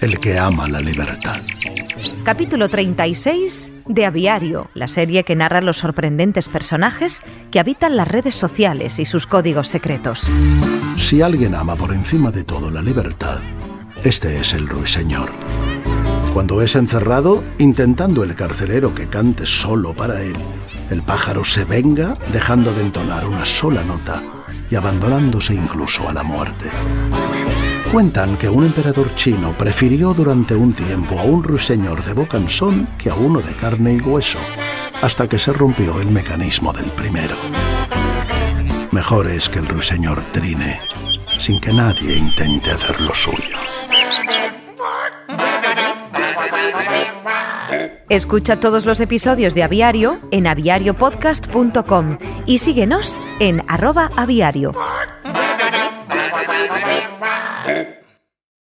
el que ama la libertad. Capítulo 36 de Aviario, la serie que narra los sorprendentes personajes que habitan las redes sociales y sus códigos secretos. Si alguien ama por encima de todo la libertad, este es el ruiseñor. Cuando es encerrado, intentando el carcelero que cante solo para él, el pájaro se venga dejando de entonar una sola nota y abandonándose incluso a la muerte. Cuentan que un emperador chino prefirió durante un tiempo a un ruiseñor de bocanzón que a uno de carne y hueso, hasta que se rompió el mecanismo del primero. Mejor es que el ruiseñor trine, sin que nadie intente hacer lo suyo. Escucha todos los episodios de Aviario en aviariopodcast.com y síguenos en arroba aviario. Eh?